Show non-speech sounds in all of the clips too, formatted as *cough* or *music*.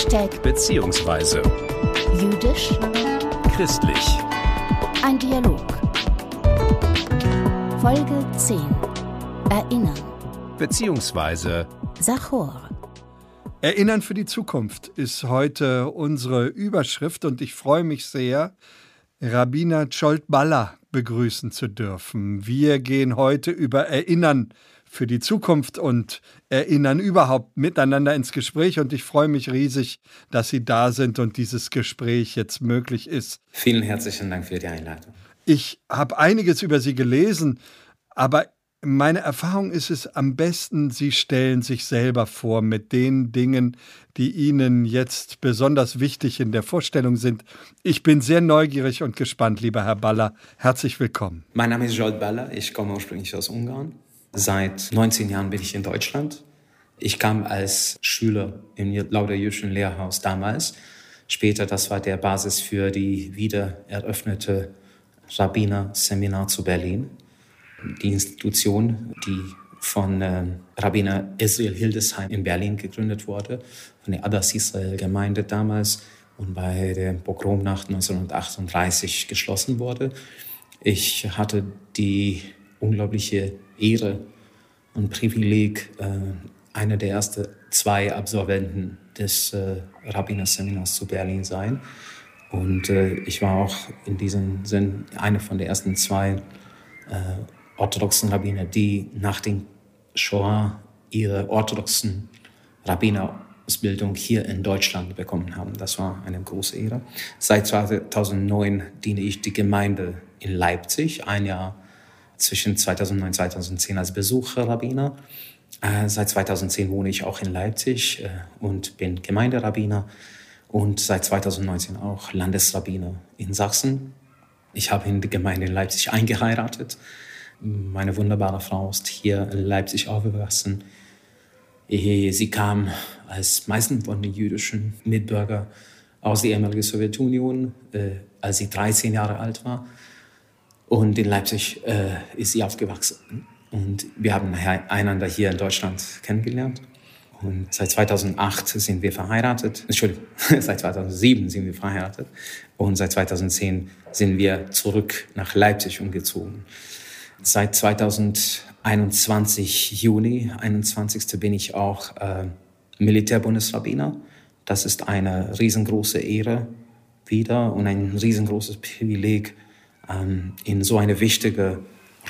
Hashtag beziehungsweise jüdisch christlich. ein Dialog. Folge 10. Erinnern. Beziehungsweise Sachor. Erinnern für die Zukunft ist heute unsere Überschrift und ich freue mich sehr, Rabbiner Scholt-Baller begrüßen zu dürfen. Wir gehen heute über Erinnern für die Zukunft und Erinnern überhaupt miteinander ins Gespräch und ich freue mich riesig, dass Sie da sind und dieses Gespräch jetzt möglich ist. Vielen herzlichen Dank für die Einladung. Ich habe einiges über Sie gelesen, aber meine Erfahrung ist es am besten, Sie stellen sich selber vor mit den Dingen, die Ihnen jetzt besonders wichtig in der Vorstellung sind. Ich bin sehr neugierig und gespannt, lieber Herr Baller. Herzlich willkommen. Mein Name ist Jolt Baller, ich komme ursprünglich aus Ungarn. Seit 19 Jahren bin ich in Deutschland. Ich kam als Schüler im Lauder-Jüdischen Lehrhaus damals. Später, das war der Basis für die wieder eröffnete Rabbiner-Seminar zu Berlin. Die Institution, die von äh, Rabbiner Israel Hildesheim in Berlin gegründet wurde, von der Adas Israel Gemeinde damals und bei der Pogromnacht 1938 geschlossen wurde. Ich hatte die unglaubliche Ehre und Privileg, äh, einer der ersten zwei Absolventen des äh, Rabbinerseminars zu Berlin sein. Und äh, ich war auch in diesem Sinn einer von den ersten zwei orthodoxen Rabbiner, die nach dem Shoah ihre orthodoxen Rabbinerausbildung hier in Deutschland bekommen haben. Das war eine große Ehre. Seit 2009 diene ich die Gemeinde in Leipzig, ein Jahr zwischen 2009 und 2010 als Besucherrabbiner. Äh, seit 2010 wohne ich auch in Leipzig äh, und bin Gemeinderabbiner und seit 2019 auch Landesrabbiner in Sachsen. Ich habe in die Gemeinde in Leipzig eingeheiratet. Meine wunderbare Frau ist hier in Leipzig aufgewachsen. Sie kam als meisten von den jüdischen Mitbürger aus der ehemaligen Sowjetunion, äh, als sie 13 Jahre alt war. Und in Leipzig äh, ist sie aufgewachsen. Und wir haben einander hier in Deutschland kennengelernt. Und seit 2008 sind wir verheiratet. Entschuldigung, *laughs* seit 2007 sind wir verheiratet. Und seit 2010 sind wir zurück nach Leipzig umgezogen. Seit 2021 Juni, 21. bin ich auch äh, Militärbundesrabbiner. Das ist eine riesengroße Ehre wieder und ein riesengroßes Privileg, ähm, in so eine wichtige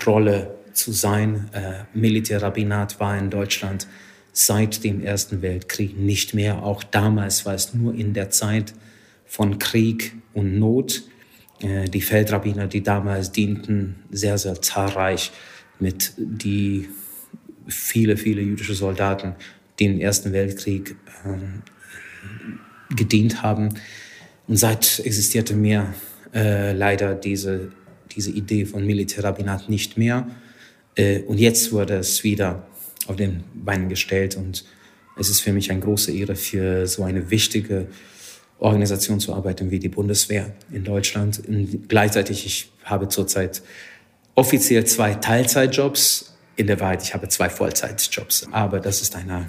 Rolle zu sein. Äh, Militärrabbinat war in Deutschland seit dem Ersten Weltkrieg nicht mehr. Auch damals war es nur in der Zeit von Krieg und Not. Äh, die Feldrabbiner, die damals dienten, sehr, sehr zahlreich mit die viele, viele jüdische Soldaten, die im Ersten Weltkrieg äh, gedient haben. Und seit existierte mehr äh, leider diese, diese Idee von Militärrabbinat nicht mehr. Äh, und jetzt wurde es wieder auf den Beinen gestellt und es ist für mich eine große Ehre, für so eine wichtige Organisation zu arbeiten wie die Bundeswehr in Deutschland. Und gleichzeitig, ich habe zurzeit offiziell zwei Teilzeitjobs. In der Wahrheit, ich habe zwei Vollzeitjobs. Aber das ist eine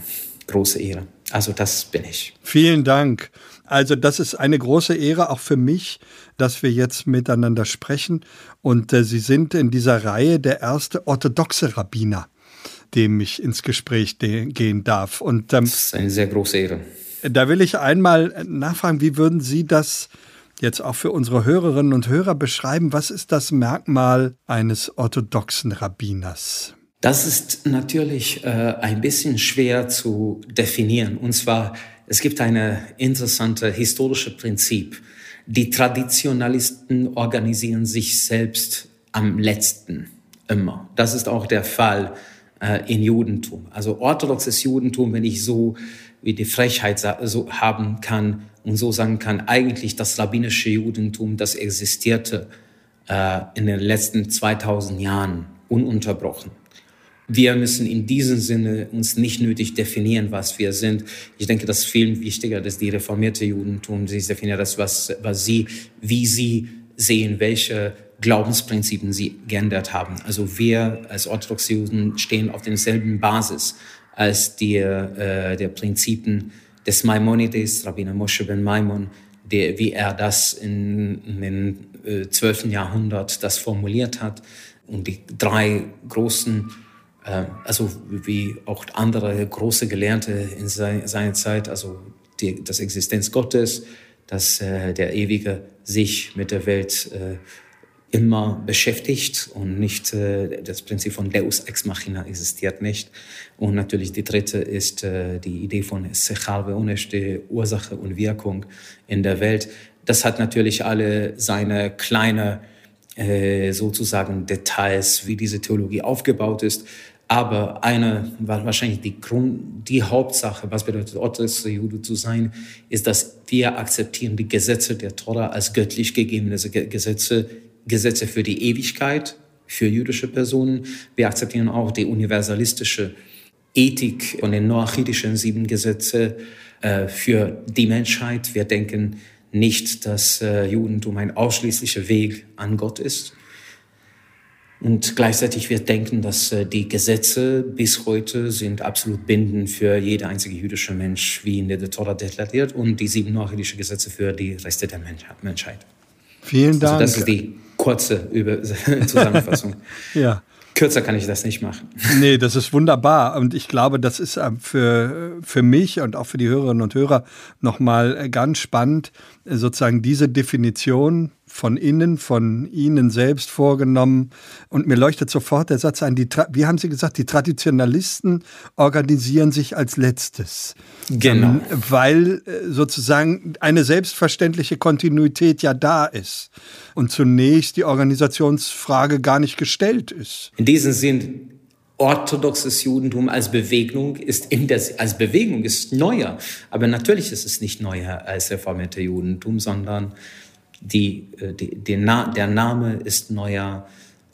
große Ehre. Also das bin ich. Vielen Dank. Also das ist eine große Ehre auch für mich, dass wir jetzt miteinander sprechen. Und äh, Sie sind in dieser Reihe der erste orthodoxe Rabbiner, dem ich ins Gespräch gehen darf. Und ähm, das ist eine sehr große Ehre. Da will ich einmal nachfragen, wie würden Sie das jetzt auch für unsere Hörerinnen und Hörer beschreiben? Was ist das Merkmal eines orthodoxen Rabbiners? Das ist natürlich äh, ein bisschen schwer zu definieren. Und zwar, es gibt ein interessantes historisches Prinzip. Die Traditionalisten organisieren sich selbst am letzten immer. Das ist auch der Fall äh, in Judentum. Also orthodoxes Judentum, wenn ich so wie die Frechheit so haben kann und so sagen kann, eigentlich das rabbinische Judentum, das existierte äh, in den letzten 2000 Jahren ununterbrochen wir müssen in diesem Sinne uns nicht nötig definieren, was wir sind. Ich denke, das ist viel wichtiger, dass die reformierte Judentum sich definiert, das, was, was sie, wie sie sehen, welche Glaubensprinzipien sie geändert haben. Also wir als orthodoxe Juden stehen auf derselben Basis als die äh, der Prinzipien des Maimonides, Rabbiner Moshe ben Maimon, der, wie er das in, in den äh, 12. Jahrhundert das formuliert hat. Und die drei großen, also wie auch andere große Gelehrte in sei, seiner Zeit, also die, das Existenz Gottes, dass äh, der Ewige sich mit der Welt äh, immer beschäftigt und nicht äh, das Prinzip von Deus ex machina existiert nicht. Und natürlich die dritte ist äh, die Idee von Sechalve Uneste, Ursache und Wirkung in der Welt. Das hat natürlich alle seine kleine äh, sozusagen Details, wie diese Theologie aufgebaut ist. Aber eine, wahrscheinlich die Grund, die Hauptsache, was bedeutet orthodoxer Jude zu sein, ist, dass wir akzeptieren die Gesetze der Tora als göttlich gegebene Gesetze, Gesetze für die Ewigkeit, für jüdische Personen. Wir akzeptieren auch die universalistische Ethik und den noachitischen sieben Gesetze äh, für die Menschheit. Wir denken nicht, dass äh, Judentum ein ausschließlicher Weg an Gott ist. Und gleichzeitig wir denken, dass äh, die Gesetze bis heute sind absolut bindend für jede einzige jüdische Mensch, wie in der Torah deklariert, und die sieben noachitischen Gesetze für die Reste der Menschheit. Vielen Dank. Also das ist die kurze Über *laughs* Zusammenfassung. *laughs* ja. Kürzer kann ich das nicht machen. Nee, das ist wunderbar. Und ich glaube, das ist äh, für, für mich und auch für die Hörerinnen und Hörer nochmal äh, ganz spannend, sozusagen diese Definition von innen, von Ihnen selbst vorgenommen. Und mir leuchtet sofort der Satz ein, die, wie haben Sie gesagt, die Traditionalisten organisieren sich als letztes. Genau. Ähm, weil äh, sozusagen eine selbstverständliche Kontinuität ja da ist und zunächst die Organisationsfrage gar nicht gestellt ist. In diesem Sinn orthodoxes Judentum als Bewegung ist in der, als Bewegung ist neuer. Aber natürlich ist es nicht neuer als reformierte Judentum, sondern die, äh, die, die Na, der Name ist neuer.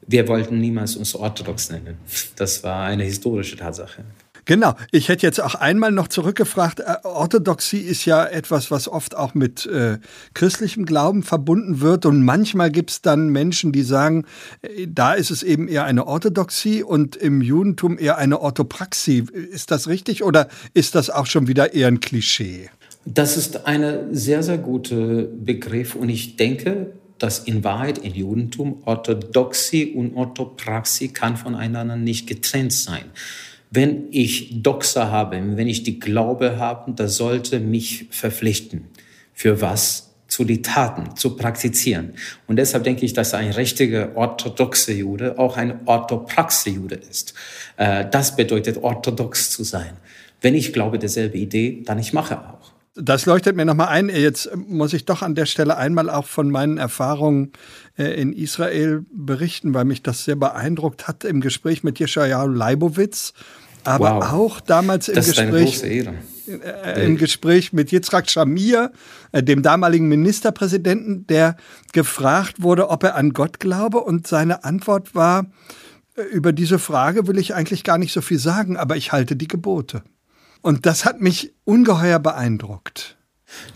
Wir wollten niemals uns orthodox nennen. Das war eine historische Tatsache. Genau. Ich hätte jetzt auch einmal noch zurückgefragt. Äh, Orthodoxie ist ja etwas, was oft auch mit äh, christlichem Glauben verbunden wird. Und manchmal gibt es dann Menschen, die sagen, äh, da ist es eben eher eine Orthodoxie und im Judentum eher eine Orthopraxie. Ist das richtig oder ist das auch schon wieder eher ein Klischee? Das ist ein sehr, sehr guter Begriff und ich denke, dass in Wahrheit im Judentum Orthodoxie und Orthopraxie kann voneinander nicht getrennt sein. Wenn ich Doxa habe, wenn ich die Glaube habe, das sollte mich verpflichten. Für was? Zu die Taten, zu praktizieren. Und deshalb denke ich, dass ein richtiger orthodoxe Jude auch ein orthopraxe Jude ist. Äh, das bedeutet, orthodox zu sein. Wenn ich glaube, derselbe Idee, dann ich mache auch. Das leuchtet mir nochmal ein. Jetzt muss ich doch an der Stelle einmal auch von meinen Erfahrungen äh, in Israel berichten, weil mich das sehr beeindruckt hat im Gespräch mit Jeschajahu Leibowitz. Aber wow. auch damals im das Gespräch, äh, im Gespräch mit Yitzhak Shamir, äh, dem damaligen Ministerpräsidenten, der gefragt wurde, ob er an Gott glaube. Und seine Antwort war, äh, über diese Frage will ich eigentlich gar nicht so viel sagen, aber ich halte die Gebote. Und das hat mich ungeheuer beeindruckt.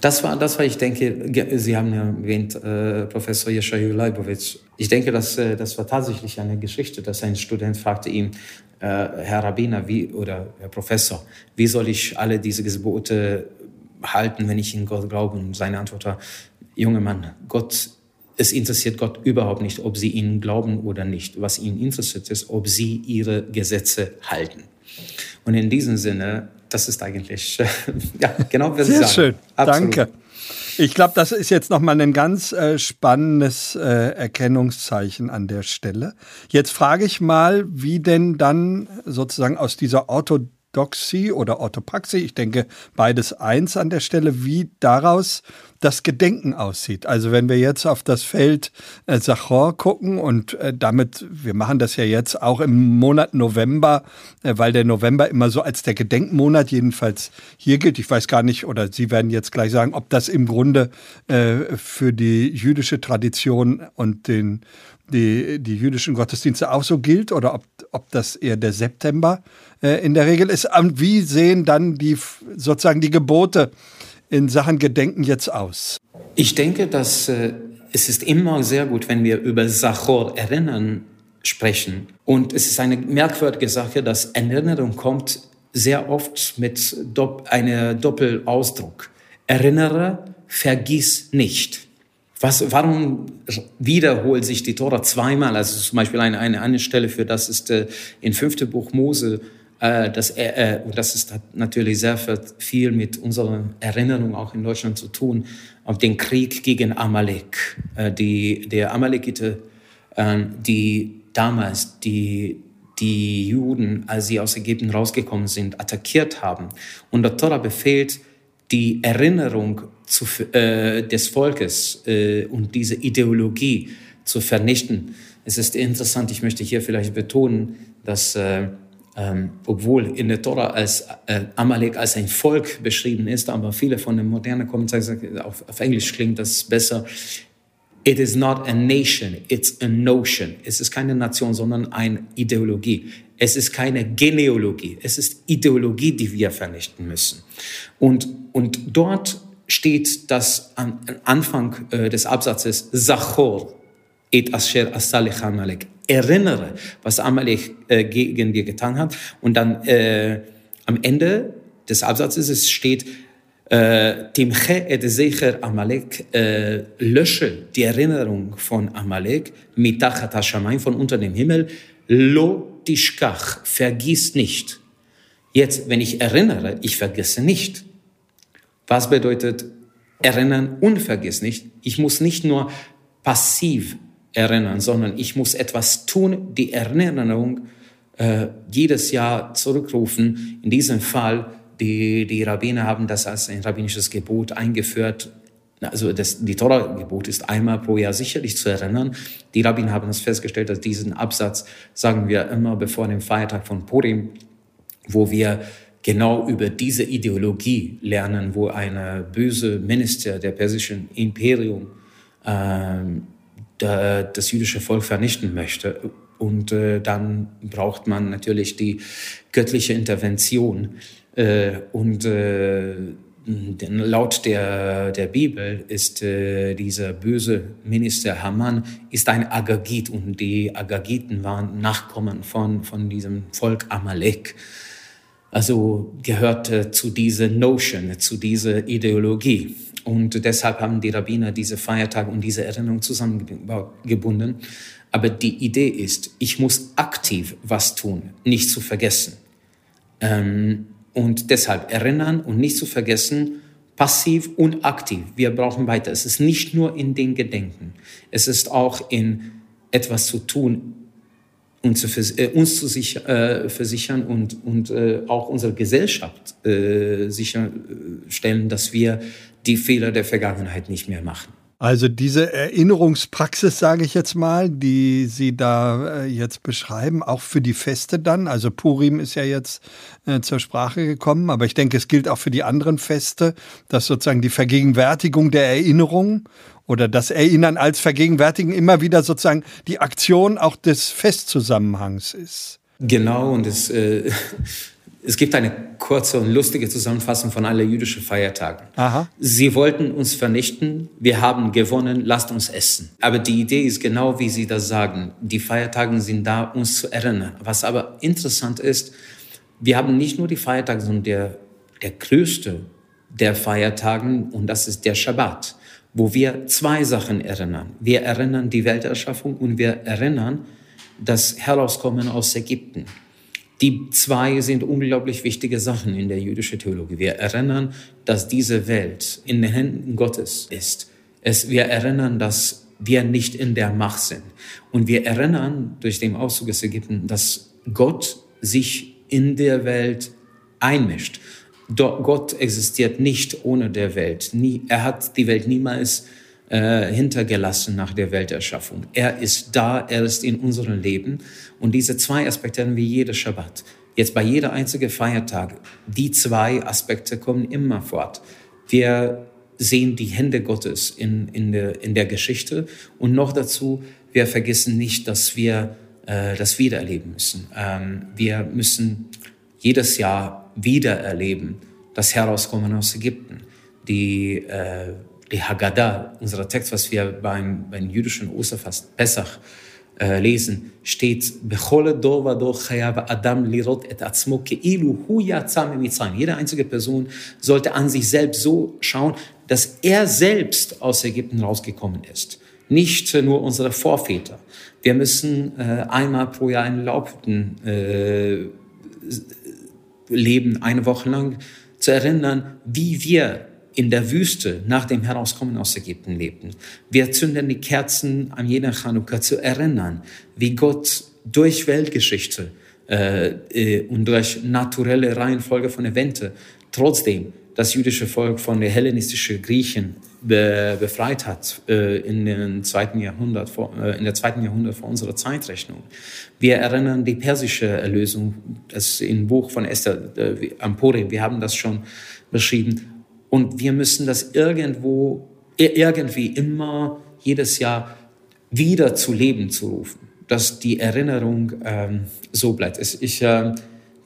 Das war, das war, ich denke, Sie haben ja erwähnt, äh, Professor Jeschayu Leibowitz. Ich denke, dass, äh, das war tatsächlich eine Geschichte, dass ein Student fragte ihn, äh, Herr Rabbiner wie, oder Herr Professor, wie soll ich alle diese Gebote halten, wenn ich in Gott glaube? Und seine Antwort war, junger Mann, Gott, es interessiert Gott überhaupt nicht, ob Sie ihn glauben oder nicht. Was ihn interessiert ist, ob Sie Ihre Gesetze halten. Und in diesem Sinne das ist eigentlich, *laughs* ja, genau Sie Sehr sagen. schön, Absolut. danke. Ich glaube, das ist jetzt nochmal ein ganz äh, spannendes äh, Erkennungszeichen an der Stelle. Jetzt frage ich mal, wie denn dann sozusagen aus dieser Orthodoxie oder Orthopraxie, ich denke beides eins an der Stelle, wie daraus das Gedenken aussieht. Also wenn wir jetzt auf das Feld äh, Sachor gucken und äh, damit, wir machen das ja jetzt auch im Monat November, äh, weil der November immer so als der Gedenkmonat jedenfalls hier gilt. Ich weiß gar nicht, oder Sie werden jetzt gleich sagen, ob das im Grunde äh, für die jüdische Tradition und den, die, die jüdischen Gottesdienste auch so gilt oder ob, ob das eher der September äh, in der Regel ist. Und wie sehen dann die sozusagen die Gebote in Sachen Gedenken jetzt aus? Ich denke, dass äh, es ist immer sehr gut, wenn wir über Sachor erinnern sprechen. Und es ist eine merkwürdige Sache, dass Erinnerung kommt sehr oft mit einem Doppelausdruck. Erinnere, vergiss nicht. Was, warum wiederholt sich die Tora zweimal? Also zum Beispiel eine, eine, eine Stelle für das ist äh, in fünfte Buch Mose. Äh, das, äh, das ist natürlich sehr viel mit unserer Erinnerung auch in Deutschland zu tun, auf den Krieg gegen Amalek. Äh, die, der Amalekite, äh, die damals die, die Juden, als sie aus Ägypten rausgekommen sind, attackiert haben. Und der Tora befehlt, die Erinnerung zu, äh, des Volkes äh, und diese Ideologie zu vernichten. Es ist interessant, ich möchte hier vielleicht betonen, dass äh, ähm, obwohl in der Tora als äh, Amalek als ein Volk beschrieben ist, aber viele von den modernen Kommentaren auf, auf Englisch klingt das besser. It is not a nation, it's a notion. Es ist keine Nation, sondern eine Ideologie. Es ist keine Genealogie, es ist Ideologie, die wir vernichten müssen. Und, und dort steht das am Anfang äh, des Absatzes Zachor et asher asalech Amalek. Erinnere, was Amalek äh, gegen dir getan hat. Und dann äh, am Ende des Absatzes es steht äh, Timche et Secher Amalek, lösche die Erinnerung von Amalek, mitachat Hashamayim, von unter dem Himmel, lo tishkach, vergiss nicht. Jetzt, wenn ich erinnere, ich vergesse nicht. Was bedeutet erinnern und vergiss nicht? Ich muss nicht nur passiv erinnern, sondern ich muss etwas tun, die Erinnerung äh, jedes Jahr zurückrufen. In diesem Fall, die, die Rabbiner haben das als ein rabbinisches Gebot eingeführt. Also das, die Torah-Gebot ist einmal pro Jahr sicherlich zu erinnern. Die Rabbiner haben das festgestellt, dass diesen Absatz sagen wir immer bevor dem Feiertag von Purim, wo wir genau über diese Ideologie lernen, wo eine böse Minister der persischen Imperium äh, das jüdische Volk vernichten möchte. Und äh, dann braucht man natürlich die göttliche Intervention. Äh, und äh, laut der, der Bibel ist äh, dieser böse Minister Haman ist ein Agagit und die Agagiten waren Nachkommen von, von diesem Volk Amalek also gehörte zu dieser Notion, zu dieser Ideologie. Und deshalb haben die Rabbiner diese Feiertage und diese Erinnerung zusammengebunden. Aber die Idee ist, ich muss aktiv was tun, nicht zu vergessen. Ähm, und deshalb erinnern und nicht zu vergessen, passiv und aktiv. Wir brauchen weiter. Es ist nicht nur in den Gedenken. Es ist auch in etwas zu tun und zu äh, uns zu sicher, äh, versichern und, und äh, auch unsere Gesellschaft äh, sicherstellen, dass wir die Fehler der Vergangenheit nicht mehr machen. Also diese Erinnerungspraxis, sage ich jetzt mal, die Sie da äh, jetzt beschreiben, auch für die Feste dann. Also Purim ist ja jetzt äh, zur Sprache gekommen, aber ich denke, es gilt auch für die anderen Feste, dass sozusagen die Vergegenwärtigung der Erinnerung oder das Erinnern als Vergegenwärtigen immer wieder sozusagen die Aktion auch des Festzusammenhangs ist. Genau, und es, äh, es gibt eine kurze und lustige Zusammenfassung von allen jüdischen Feiertagen. Aha. Sie wollten uns vernichten, wir haben gewonnen, lasst uns essen. Aber die Idee ist genau, wie Sie das sagen. Die Feiertage sind da, uns zu erinnern. Was aber interessant ist, wir haben nicht nur die Feiertage, sondern der, der größte der Feiertagen, und das ist der Schabbat wo wir zwei Sachen erinnern. Wir erinnern die Welterschaffung und wir erinnern das Herauskommen aus Ägypten. Die zwei sind unglaublich wichtige Sachen in der jüdischen Theologie. Wir erinnern, dass diese Welt in den Händen Gottes ist. Es, wir erinnern, dass wir nicht in der Macht sind. Und wir erinnern durch den Auszug aus Ägypten, dass Gott sich in der Welt einmischt. Gott existiert nicht ohne der Welt. Er hat die Welt niemals äh, hintergelassen nach der Welterschaffung. Er ist da, er ist in unserem Leben. Und diese zwei Aspekte haben wir jeder Schabbat. Jetzt bei jeder einzigen Feiertag, die zwei Aspekte kommen immer fort. Wir sehen die Hände Gottes in, in, der, in der Geschichte und noch dazu, wir vergessen nicht, dass wir äh, das wiedererleben müssen. Ähm, wir müssen jedes Jahr wieder erleben, das Herauskommen aus Ägypten. Die, äh, die Haggadah, unser Text, was wir beim, beim jüdischen Osterfast Pessach äh, lesen, steht, jede einzige Person sollte an sich selbst so schauen, dass er selbst aus Ägypten rausgekommen ist. Nicht nur unsere Vorväter. Wir müssen äh, einmal pro Jahr in Laubhütten äh, leben, eine Woche lang, zu erinnern, wie wir in der Wüste nach dem Herauskommen aus Ägypten lebten. Wir zünden die Kerzen an jeder Chanukka zu erinnern, wie Gott durch Weltgeschichte äh, äh, und durch naturelle Reihenfolge von Eventen trotzdem das jüdische Volk von der hellenistischen Griechen be befreit hat äh, in, den zweiten Jahrhundert vor, äh, in der zweiten Jahrhundert vor unserer Zeitrechnung. Wir erinnern die persische Erlösung, das im Buch von Esther äh, Ampurim, wir haben das schon beschrieben. Und wir müssen das irgendwo, irgendwie immer jedes Jahr wieder zu Leben zu rufen, dass die Erinnerung ähm, so bleibt. Ich, äh,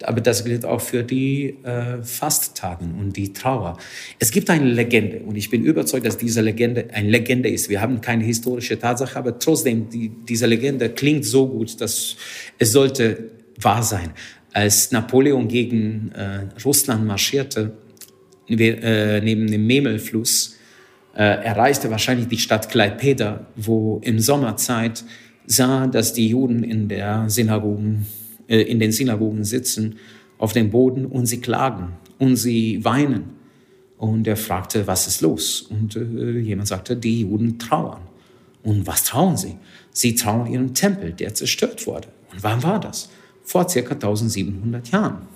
aber das gilt auch für die äh, Fasttagen und die Trauer. Es gibt eine Legende und ich bin überzeugt, dass diese Legende eine Legende ist. Wir haben keine historische Tatsache, aber trotzdem, die, diese Legende klingt so gut, dass es sollte wahr sein. Als Napoleon gegen äh, Russland marschierte, äh, neben dem Memelfluss, äh, erreichte wahrscheinlich die Stadt Kleipeda, wo im Sommerzeit sah, dass die Juden in der Synagogen äh, in den Synagogen sitzen auf dem Boden und sie klagen und sie weinen. Und er fragte, was ist los? Und äh, jemand sagte, die Juden trauern. Und was trauern sie? Sie trauern ihren Tempel, der zerstört wurde. Und wann war das? Vor circa 1700 Jahren.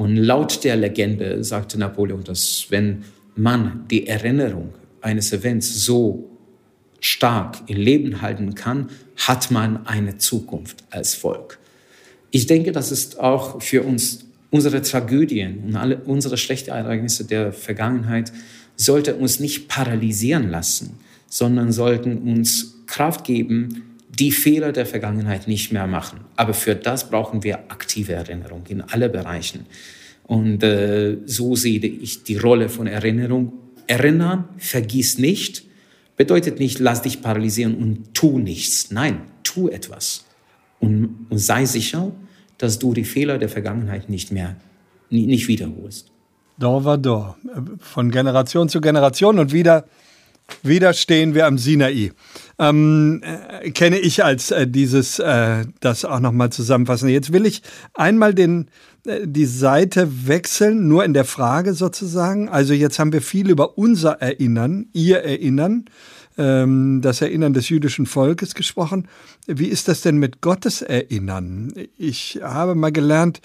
Und laut der Legende sagte Napoleon, dass wenn man die Erinnerung eines Events so stark im Leben halten kann, hat man eine Zukunft als Volk. Ich denke, das ist auch für uns unsere Tragödien und alle unsere schlechten Ereignisse der Vergangenheit sollte uns nicht paralysieren lassen, sondern sollten uns Kraft geben, die Fehler der Vergangenheit nicht mehr machen. Aber für das brauchen wir aktive Erinnerung in alle Bereichen. Und äh, so sehe ich die Rolle von Erinnerung. Erinnern, vergiss nicht, bedeutet nicht, lass dich paralysieren und tu nichts. Nein, tu etwas und, und sei sicher, dass du die Fehler der Vergangenheit nicht mehr, nicht wiederholst. Dor war Dor. Von Generation zu Generation und wieder, wieder stehen wir am Sinai. Ähm, äh, kenne ich als äh, dieses, äh, das auch nochmal zusammenfassen. Jetzt will ich einmal den, äh, die Seite wechseln, nur in der Frage sozusagen. Also jetzt haben wir viel über unser Erinnern, ihr Erinnern ähm, das Erinnern des jüdischen Volkes gesprochen. Wie ist das denn mit Gottes Erinnern? Ich habe mal gelernt,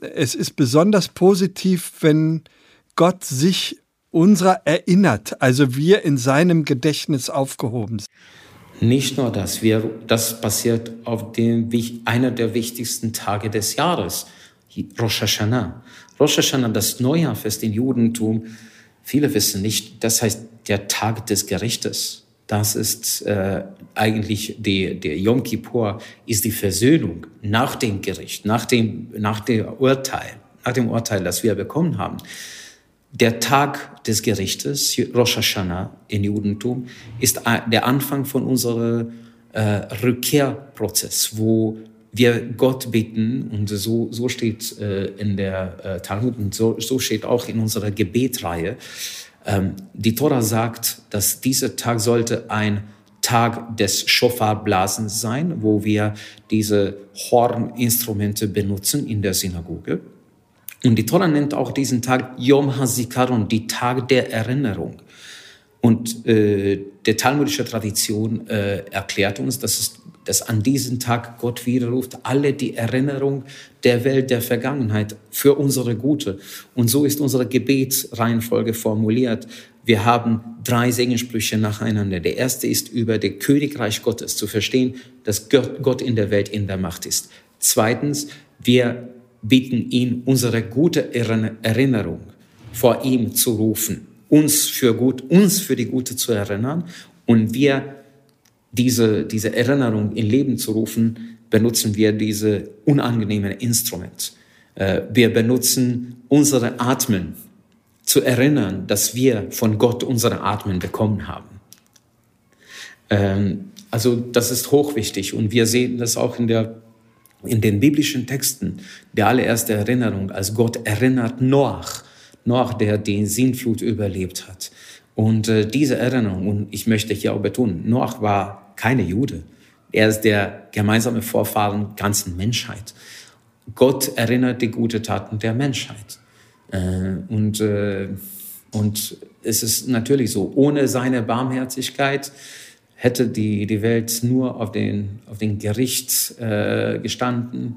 es ist besonders positiv, wenn Gott sich unserer erinnert, also wir in seinem Gedächtnis aufgehoben sind. Nicht nur das, wir, das passiert auf dem, einer der wichtigsten Tage des Jahres, Rosh Hashanah. Rosh Hashanah, das Neujahrfest im Judentum, viele wissen nicht, das heißt der Tag des Gerichtes. Das ist äh, eigentlich die, der Yom Kippur ist die Versöhnung nach dem Gericht, nach dem, nach dem Urteil, nach dem Urteil, das wir bekommen haben. Der Tag des Gerichtes, Rosh Hashanah im Judentum, ist der Anfang von unserem äh, Rückkehrprozess, wo wir Gott bitten, und so, so steht äh, in der äh, Talmud und so, so steht auch in unserer Gebetreihe, ähm, die Tora sagt, dass dieser Tag sollte ein Tag des Schofarblasens sein, wo wir diese Horninstrumente benutzen in der Synagoge. Und die Tora nennt auch diesen Tag Yom HaZikaron, die Tag der Erinnerung. Und äh, der talmudische Tradition äh, erklärt uns, dass es dass an diesem Tag Gott widerruft, alle die Erinnerung der Welt der Vergangenheit für unsere Gute. Und so ist unsere Gebetsreihenfolge formuliert. Wir haben drei Segensprüche nacheinander. Der erste ist über das Königreich Gottes zu verstehen, dass Gott in der Welt in der Macht ist. Zweitens, wir bitten ihn, unsere gute Erinnerung vor ihm zu rufen, uns für gut, uns für die Gute zu erinnern. Und wir diese, diese Erinnerung in Leben zu rufen, benutzen wir diese unangenehmen Instrument. Äh, wir benutzen unsere Atmen zu erinnern, dass wir von Gott unsere Atmen bekommen haben. Ähm, also das ist hochwichtig und wir sehen das auch in der in den biblischen Texten, der allererste Erinnerung, als Gott erinnert Noach, Noach, der die Sintflut überlebt hat. Und äh, diese Erinnerung, und ich möchte hier auch betonen, Noach war keine Jude. Er ist der gemeinsame Vorfahren ganzen Menschheit. Gott erinnert die guten Taten der Menschheit. Äh, und, äh, und es ist natürlich so, ohne seine Barmherzigkeit hätte die, die Welt nur auf den, auf den Gericht äh, gestanden,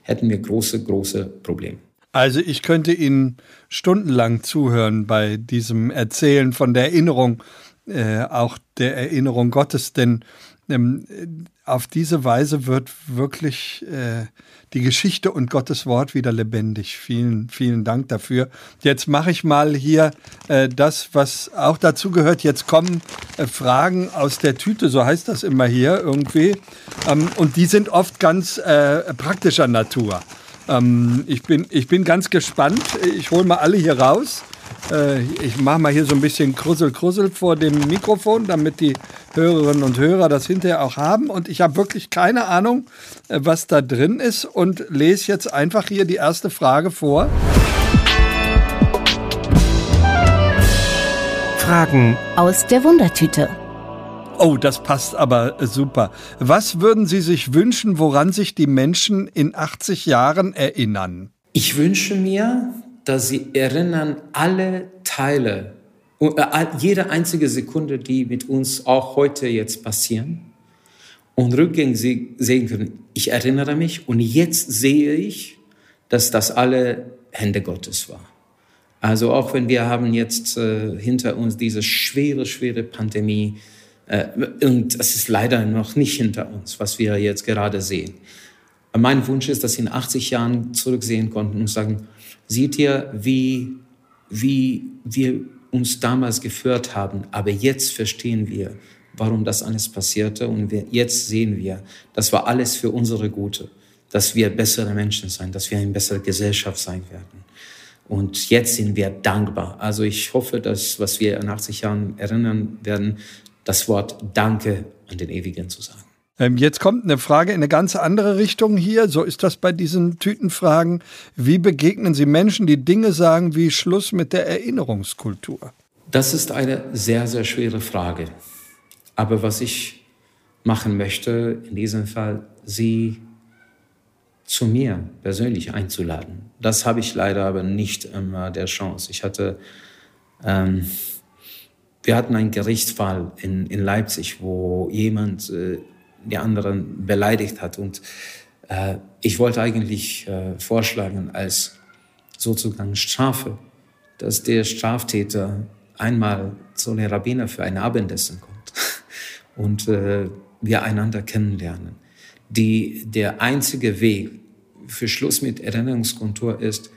hätten wir große, große Probleme. Also ich könnte Ihnen stundenlang zuhören bei diesem Erzählen von der Erinnerung, äh, auch der Erinnerung Gottes, denn ähm, auf diese Weise wird wirklich äh, die Geschichte und Gottes Wort wieder lebendig. Vielen, vielen Dank dafür. Jetzt mache ich mal hier äh, das, was auch dazu gehört. Jetzt kommen äh, Fragen aus der Tüte, so heißt das immer hier irgendwie. Ähm, und die sind oft ganz äh, praktischer Natur. Ähm, ich, bin, ich bin ganz gespannt. Ich hole mal alle hier raus. Äh, ich mache mal hier so ein bisschen Krussel, Krussel vor dem Mikrofon, damit die Hörerinnen und Hörer das hinterher auch haben. Und ich habe wirklich keine Ahnung, äh, was da drin ist und lese jetzt einfach hier die erste Frage vor. Fragen aus der Wundertüte. Oh, das passt aber super. Was würden Sie sich wünschen, woran sich die Menschen in 80 Jahren erinnern? Ich wünsche mir, dass sie erinnern alle Teile, äh, jede einzige Sekunde, die mit uns auch heute jetzt passieren und rückgängig sehen können. Ich erinnere mich und jetzt sehe ich, dass das alle Hände Gottes war. Also auch wenn wir haben jetzt äh, hinter uns diese schwere, schwere Pandemie äh, und es ist leider noch nicht hinter uns, was wir jetzt gerade sehen. Mein Wunsch ist, dass sie in 80 Jahren zurücksehen konnten und sagen, Seht ihr, wie, wie wir uns damals geführt haben, aber jetzt verstehen wir, warum das alles passierte und wir, jetzt sehen wir, das war alles für unsere Gute, dass wir bessere Menschen sein, dass wir eine bessere Gesellschaft sein werden. Und jetzt sind wir dankbar. Also ich hoffe, dass, was wir in 80 Jahren erinnern werden, das Wort Danke an den Ewigen zu sagen. Ähm, jetzt kommt eine Frage in eine ganz andere Richtung hier. So ist das bei diesen Tütenfragen. Wie begegnen Sie Menschen, die Dinge sagen wie Schluss mit der Erinnerungskultur? Das ist eine sehr, sehr schwere Frage. Aber was ich machen möchte, in diesem Fall, Sie zu mir persönlich einzuladen. Das habe ich leider aber nicht immer der Chance. Ich hatte, ähm, wir hatten einen Gerichtsfall in, in Leipzig, wo jemand äh, die anderen beleidigt hat. Und äh, ich wollte eigentlich äh, vorschlagen als sozusagen Strafe, dass der Straftäter einmal zu den Rabbiner für ein Abendessen kommt *laughs* und äh, wir einander kennenlernen. Die, der einzige Weg für Schluss mit Erinnerungskultur ist,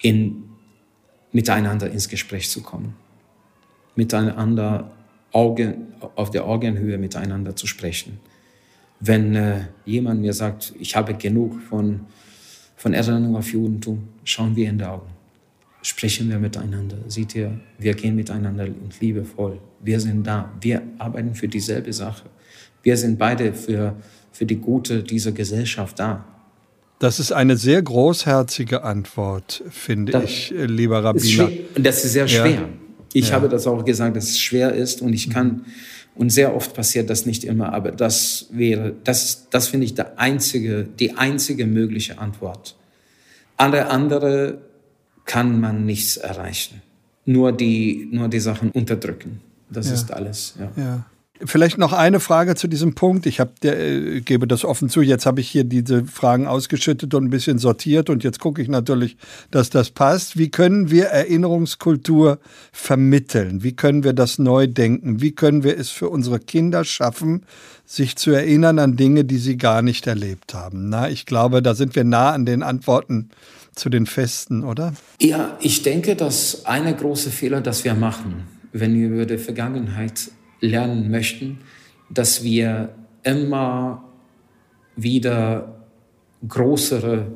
in, miteinander ins Gespräch zu kommen, miteinander Augen, auf der Augenhöhe miteinander zu sprechen. Wenn äh, jemand mir sagt, ich habe genug von, von Erinnerung auf Judentum, schauen wir in die Augen. Sprechen wir miteinander. Seht ihr, wir gehen miteinander und liebevoll. Wir sind da. Wir arbeiten für dieselbe Sache. Wir sind beide für, für die Gute dieser Gesellschaft da. Das ist eine sehr großherzige Antwort, finde das ich, äh, lieber Rabbiner. Das ist sehr schwer. Ja. Ich ja. habe das auch gesagt, dass es schwer ist und ich kann, mhm. und sehr oft passiert das nicht immer, aber das wäre, das, das finde ich der einzige, die einzige mögliche Antwort. Alle andere kann man nichts erreichen. Nur die, nur die Sachen unterdrücken. Das ja. ist alles. Ja. ja. Vielleicht noch eine Frage zu diesem Punkt. Ich hab, äh, gebe das offen zu. Jetzt habe ich hier diese Fragen ausgeschüttet und ein bisschen sortiert und jetzt gucke ich natürlich, dass das passt. Wie können wir Erinnerungskultur vermitteln? Wie können wir das neu denken? Wie können wir es für unsere Kinder schaffen, sich zu erinnern an Dinge, die sie gar nicht erlebt haben? Na, ich glaube, da sind wir nah an den Antworten zu den Festen, oder? Ja, ich denke, dass eine große Fehler, das wir machen, wenn wir über die Vergangenheit lernen möchten, dass wir immer wieder größere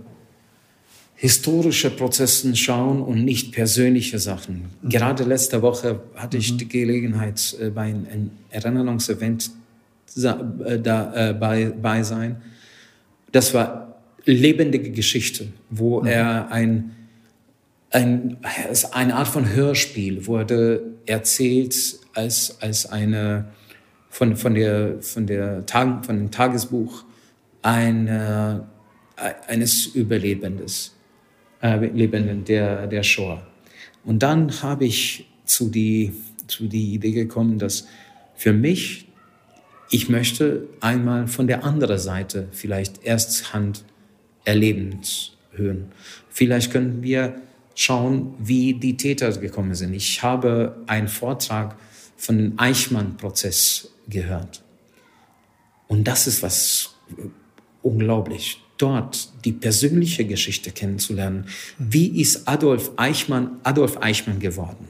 historische Prozesse schauen und nicht persönliche Sachen. Mhm. Gerade letzte Woche hatte ich mhm. die Gelegenheit, äh, bei einem Erinnerungsevent äh, dabei bei sein. Das war lebendige Geschichte, wo mhm. er ein, ein, eine Art von Hörspiel wurde erzählt als, als eine, von, von, der, von, der Tag, von dem Tagesbuch eine, eines Überlebendes, äh, Lebenden der, der Shoah. Und dann habe ich zu die, zu die Idee gekommen, dass für mich, ich möchte einmal von der anderen Seite vielleicht ersthand erlebend hören. Vielleicht können wir schauen, wie die Täter gekommen sind. Ich habe einen Vortrag von dem Eichmann-Prozess gehört. Und das ist was unglaublich, dort die persönliche Geschichte kennenzulernen. Wie ist Adolf Eichmann Adolf Eichmann geworden?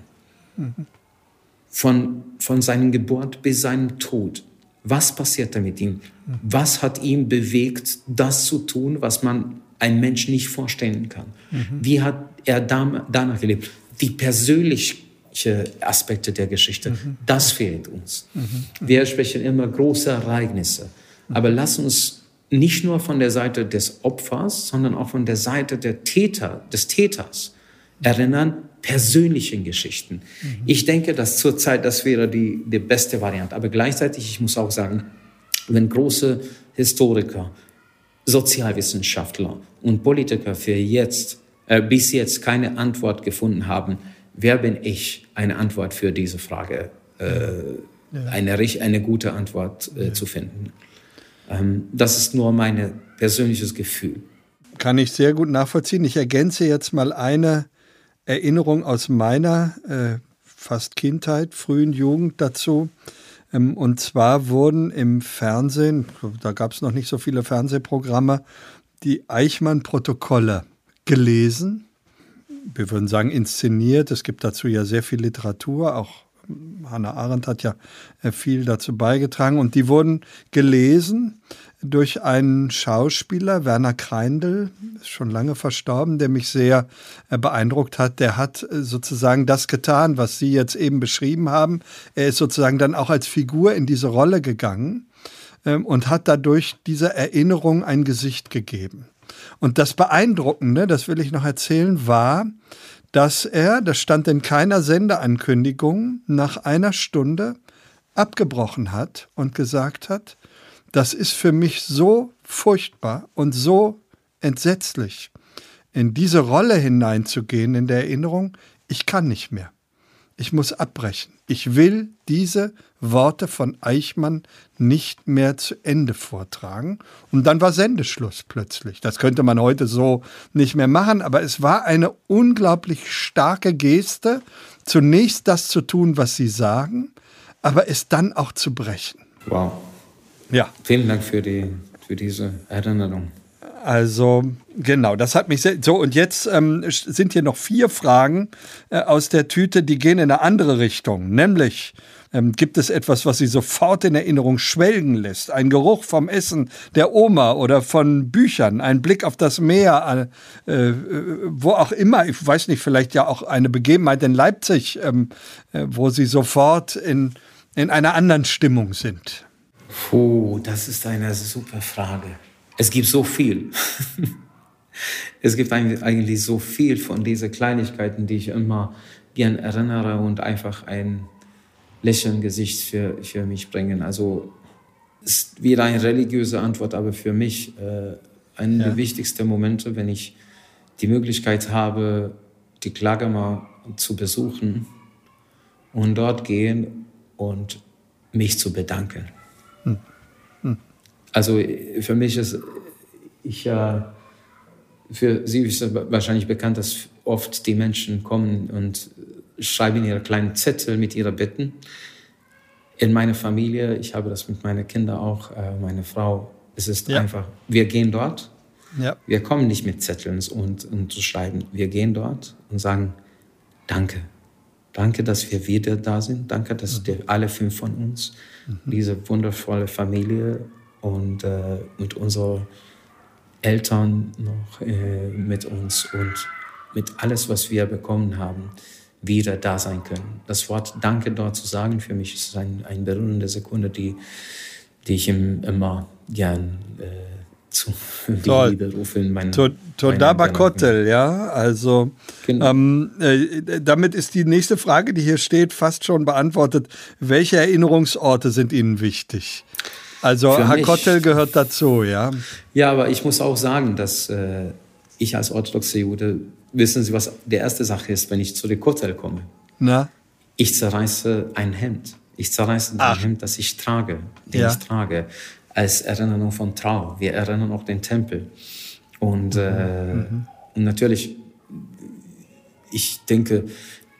Von, von seiner Geburt bis seinem Tod. Was passierte mit ihm? Was hat ihn bewegt, das zu tun, was man ein Mensch nicht vorstellen kann? Wie hat er danach gelebt? Die persönliche Aspekte der Geschichte, das fehlt uns. Wir sprechen immer große Ereignisse. Aber lass uns nicht nur von der Seite des Opfers, sondern auch von der Seite der Täter, des Täters erinnern, persönlichen Geschichten. Mhm. Ich denke, dass zurzeit das wäre die, die beste Variante. Aber gleichzeitig, ich muss auch sagen, wenn große Historiker, Sozialwissenschaftler und Politiker für jetzt, bis jetzt keine Antwort gefunden haben, wer bin ich, eine Antwort für diese Frage, äh, eine, eine gute Antwort äh, zu finden. Ähm, das ist nur mein persönliches Gefühl. Kann ich sehr gut nachvollziehen. Ich ergänze jetzt mal eine Erinnerung aus meiner äh, fast Kindheit, frühen Jugend dazu. Ähm, und zwar wurden im Fernsehen, da gab es noch nicht so viele Fernsehprogramme, die Eichmann-Protokolle gelesen. Wir würden sagen inszeniert. Es gibt dazu ja sehr viel Literatur, auch Hannah Arendt hat ja äh, viel dazu beigetragen und die wurden gelesen durch einen Schauspieler, Werner Kreindl, ist schon lange verstorben, der mich sehr äh, beeindruckt hat. Der hat äh, sozusagen das getan, was Sie jetzt eben beschrieben haben. Er ist sozusagen dann auch als Figur in diese Rolle gegangen ähm, und hat dadurch dieser Erinnerung ein Gesicht gegeben. Und das Beeindruckende, das will ich noch erzählen, war, dass er, das stand in keiner Sendeankündigung, nach einer Stunde abgebrochen hat und gesagt hat, das ist für mich so furchtbar und so entsetzlich, in diese Rolle hineinzugehen in der Erinnerung, ich kann nicht mehr. Ich muss abbrechen. Ich will diese Worte von Eichmann nicht mehr zu Ende vortragen. Und dann war Sendeschluss plötzlich. Das könnte man heute so nicht mehr machen, aber es war eine unglaublich starke Geste, zunächst das zu tun, was Sie sagen, aber es dann auch zu brechen. Wow. Ja. Vielen Dank für, die, für diese Erinnerung. Also genau, das hat mich sehr. So, und jetzt ähm, sind hier noch vier Fragen äh, aus der Tüte, die gehen in eine andere Richtung. Nämlich, ähm, gibt es etwas, was Sie sofort in Erinnerung schwelgen lässt? Ein Geruch vom Essen der Oma oder von Büchern, ein Blick auf das Meer, äh, äh, wo auch immer, ich weiß nicht, vielleicht ja auch eine Begebenheit in Leipzig, ähm, äh, wo Sie sofort in, in einer anderen Stimmung sind. Puh, das ist eine super Frage. Es gibt so viel. *laughs* es gibt eigentlich so viel von diesen Kleinigkeiten, die ich immer gern erinnere und einfach ein Lächeln Gesicht für, für mich bringen. Also ist wieder eine religiöse Antwort, aber für mich äh, einer ja. der wichtigsten Momente, wenn ich die Möglichkeit habe, die Klagemer zu besuchen und dort gehen und mich zu bedanken. Also für mich ist, ich ja, äh, für Sie ist es wahrscheinlich bekannt, dass oft die Menschen kommen und schreiben ihre kleinen Zettel mit ihren Bitten. In meiner Familie, ich habe das mit meinen Kindern auch, äh, meine Frau, es ist ja. einfach, wir gehen dort, ja. wir kommen nicht mit Zetteln und, und zu schreiben, wir gehen dort und sagen, danke, danke, dass wir wieder da sind, danke, dass mhm. alle fünf von uns, mhm. diese wundervolle Familie und, äh, und unsere Eltern noch äh, mit uns und mit alles, was wir bekommen haben, wieder da sein können. Das Wort Danke dort zu sagen, für mich ist es ein, eine berührende Sekunde, die, die ich ihm immer gern äh, zu *laughs* Toll. Mein, to, Todabakotel, ja. Also genau. ähm, äh, damit ist die nächste Frage, die hier steht, fast schon beantwortet. Welche Erinnerungsorte sind Ihnen wichtig? Also Hakotel gehört dazu, ja. Ja, aber ich muss auch sagen, dass äh, ich als orthodoxer Jude, wissen Sie, was der erste Sache ist, wenn ich zu der Kotel komme? Na? Ich zerreiße ein Hemd. Ich zerreiße ein Hemd, das ich trage, den ja. ich trage als Erinnerung von Trauer. Wir erinnern auch den Tempel. Und, äh, mhm. und natürlich, ich denke,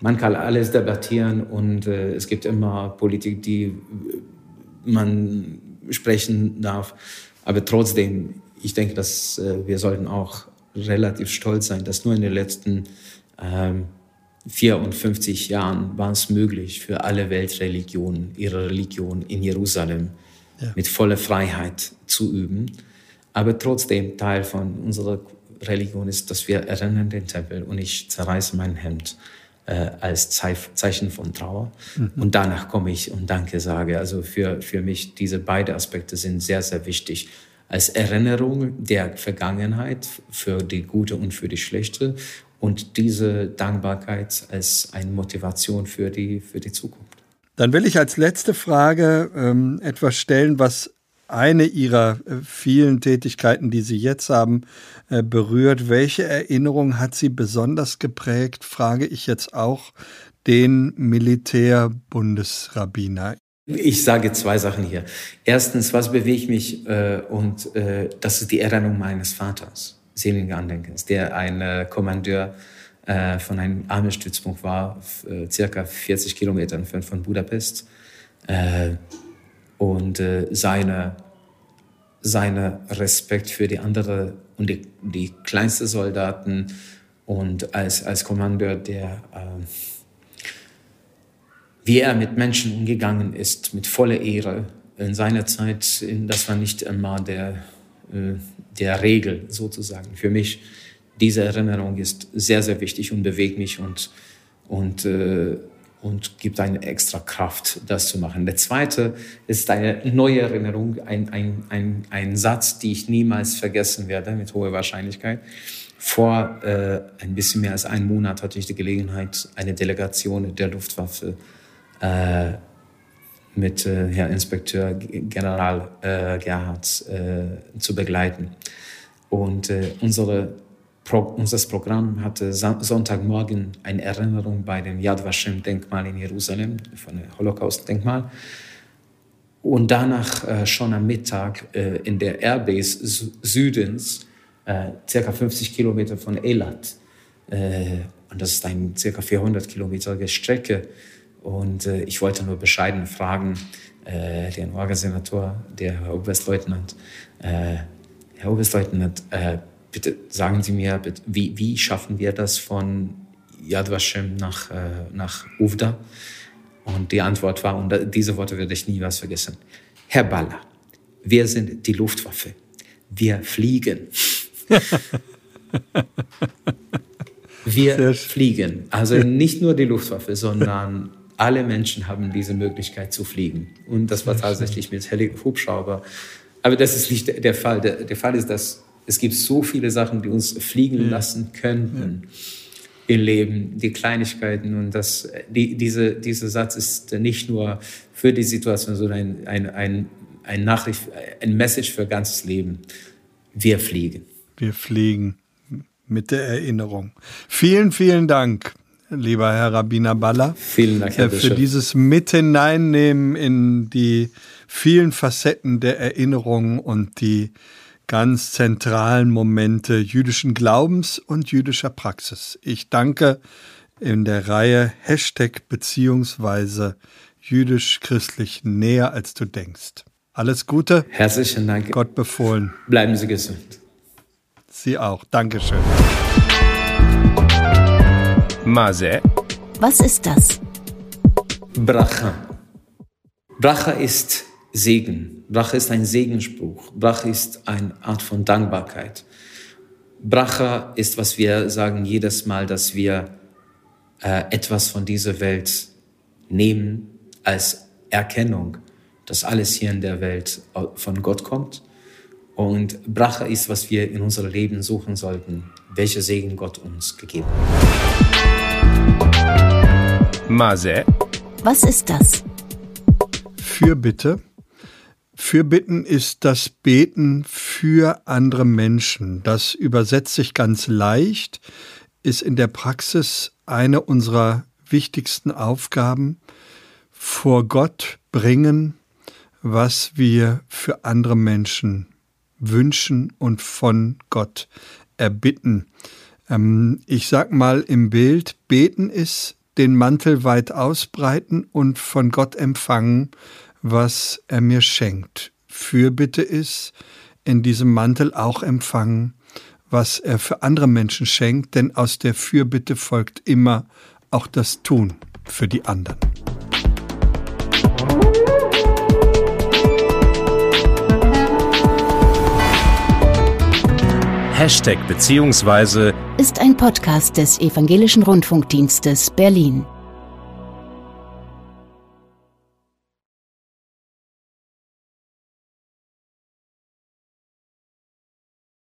man kann alles debattieren und äh, es gibt immer Politik, die man sprechen darf. Aber trotzdem, ich denke, dass äh, wir sollten auch relativ stolz sein, dass nur in den letzten ähm, 54 Jahren war es möglich für alle Weltreligionen, ihre Religion in Jerusalem ja. mit voller Freiheit zu üben. Aber trotzdem Teil von unserer Religion ist, dass wir erinnern den Tempel und ich zerreiße mein Hemd äh, als Zeichen von Trauer. Mhm. Und danach komme ich und Danke sage. Also für, für mich diese beiden Aspekte sind sehr, sehr wichtig. Als Erinnerung der Vergangenheit für die gute und für die schlechte und diese Dankbarkeit als eine Motivation für die, für die Zukunft. Dann will ich als letzte Frage ähm, etwas stellen, was eine Ihrer äh, vielen Tätigkeiten, die Sie jetzt haben, äh, berührt. Welche Erinnerung hat Sie besonders geprägt, frage ich jetzt auch den Militärbundesrabbiner. Ich sage zwei Sachen hier. Erstens, was bewegt mich? Äh, und das ist die Erinnerung meines Vaters, seligen Andenkens, der ein Kommandeur von einem Armeestützpunkt war, circa 40 Kilometer entfernt von Budapest. Und äh, seine, seine Respekt für die andere und die, die kleinsten Soldaten und als, als Kommandeur, der äh, wie er mit Menschen umgegangen ist, mit voller Ehre. In seiner Zeit, das war nicht immer der, äh, der Regel sozusagen. Für mich diese Erinnerung ist sehr, sehr wichtig und bewegt mich und, und, äh, und gibt eine extra Kraft, das zu machen. Der zweite ist eine neue Erinnerung, ein, ein, ein, ein Satz, den ich niemals vergessen werde, mit hoher Wahrscheinlichkeit. Vor äh, ein bisschen mehr als einem Monat hatte ich die Gelegenheit, eine Delegation der Luftwaffe äh, mit äh, Herr Inspekteur General äh, Gerhardt äh, zu begleiten. Und äh, unsere Pro unser Programm hatte Sonntagmorgen eine Erinnerung bei dem Yad Vashem-Denkmal in Jerusalem, von dem Holocaust-Denkmal. Und danach äh, schon am Mittag äh, in der Airbase Südens, äh, circa 50 Kilometer von Elat. Äh, und das ist eine circa 400 Kilometer Strecke. Und äh, ich wollte nur bescheiden fragen, äh, den Orgasenator, der Herr Oberstleutnant, Herr Oberstleutnant, bitte sagen Sie mir, bitte, wie, wie schaffen wir das von Yad Vashem nach, äh, nach Uvda? Und die Antwort war, und diese Worte werde ich nie was vergessen. Herr Baller, wir sind die Luftwaffe. Wir fliegen. *laughs* wir fliegen. Also nicht nur die Luftwaffe, sondern alle Menschen haben diese Möglichkeit zu fliegen. Und das war tatsächlich mit Hubschrauber. Aber das ist nicht der Fall. Der, der Fall ist, dass es gibt so viele Sachen, die uns fliegen lassen könnten im Leben, die Kleinigkeiten. Und das, die, diese, dieser Satz ist nicht nur für die Situation, sondern ein, ein, ein, ein Nachricht, ein Message für ganzes Leben. Wir fliegen. Wir fliegen mit der Erinnerung. Vielen, vielen Dank, lieber Herr Rabbiner Baller. Vielen Dank, Herr Für Bischof. dieses Mithineinnehmen in die vielen Facetten der Erinnerung und die ganz zentralen Momente jüdischen Glaubens und jüdischer Praxis. Ich danke in der Reihe Hashtag beziehungsweise jüdisch-christlich näher als du denkst. Alles Gute. Herzlichen Dank. Gott befohlen. Bleiben Sie gesund. Sie auch. Dankeschön. Mase. Was ist das? Bracha. Bracha ist Segen. Bracha ist ein Segenspruch. Bracha ist eine Art von Dankbarkeit. Bracha ist, was wir sagen jedes Mal, dass wir äh, etwas von dieser Welt nehmen als Erkennung dass alles hier in der Welt von Gott kommt. Und Brache ist, was wir in unserem Leben suchen sollten, welche Segen Gott uns gegeben hat. Mase. Was ist das? Fürbitte. Fürbitten ist das Beten für andere Menschen. Das übersetzt sich ganz leicht, ist in der Praxis eine unserer wichtigsten Aufgaben, vor Gott bringen, was wir für andere Menschen wünschen und von Gott erbitten. Ähm, ich sag mal im Bild, beten ist den Mantel weit ausbreiten und von Gott empfangen, was er mir schenkt. Fürbitte ist in diesem Mantel auch empfangen, was er für andere Menschen schenkt, denn aus der Fürbitte folgt immer auch das Tun für die anderen. Hashtag beziehungsweise ist ein Podcast des Evangelischen Rundfunkdienstes Berlin.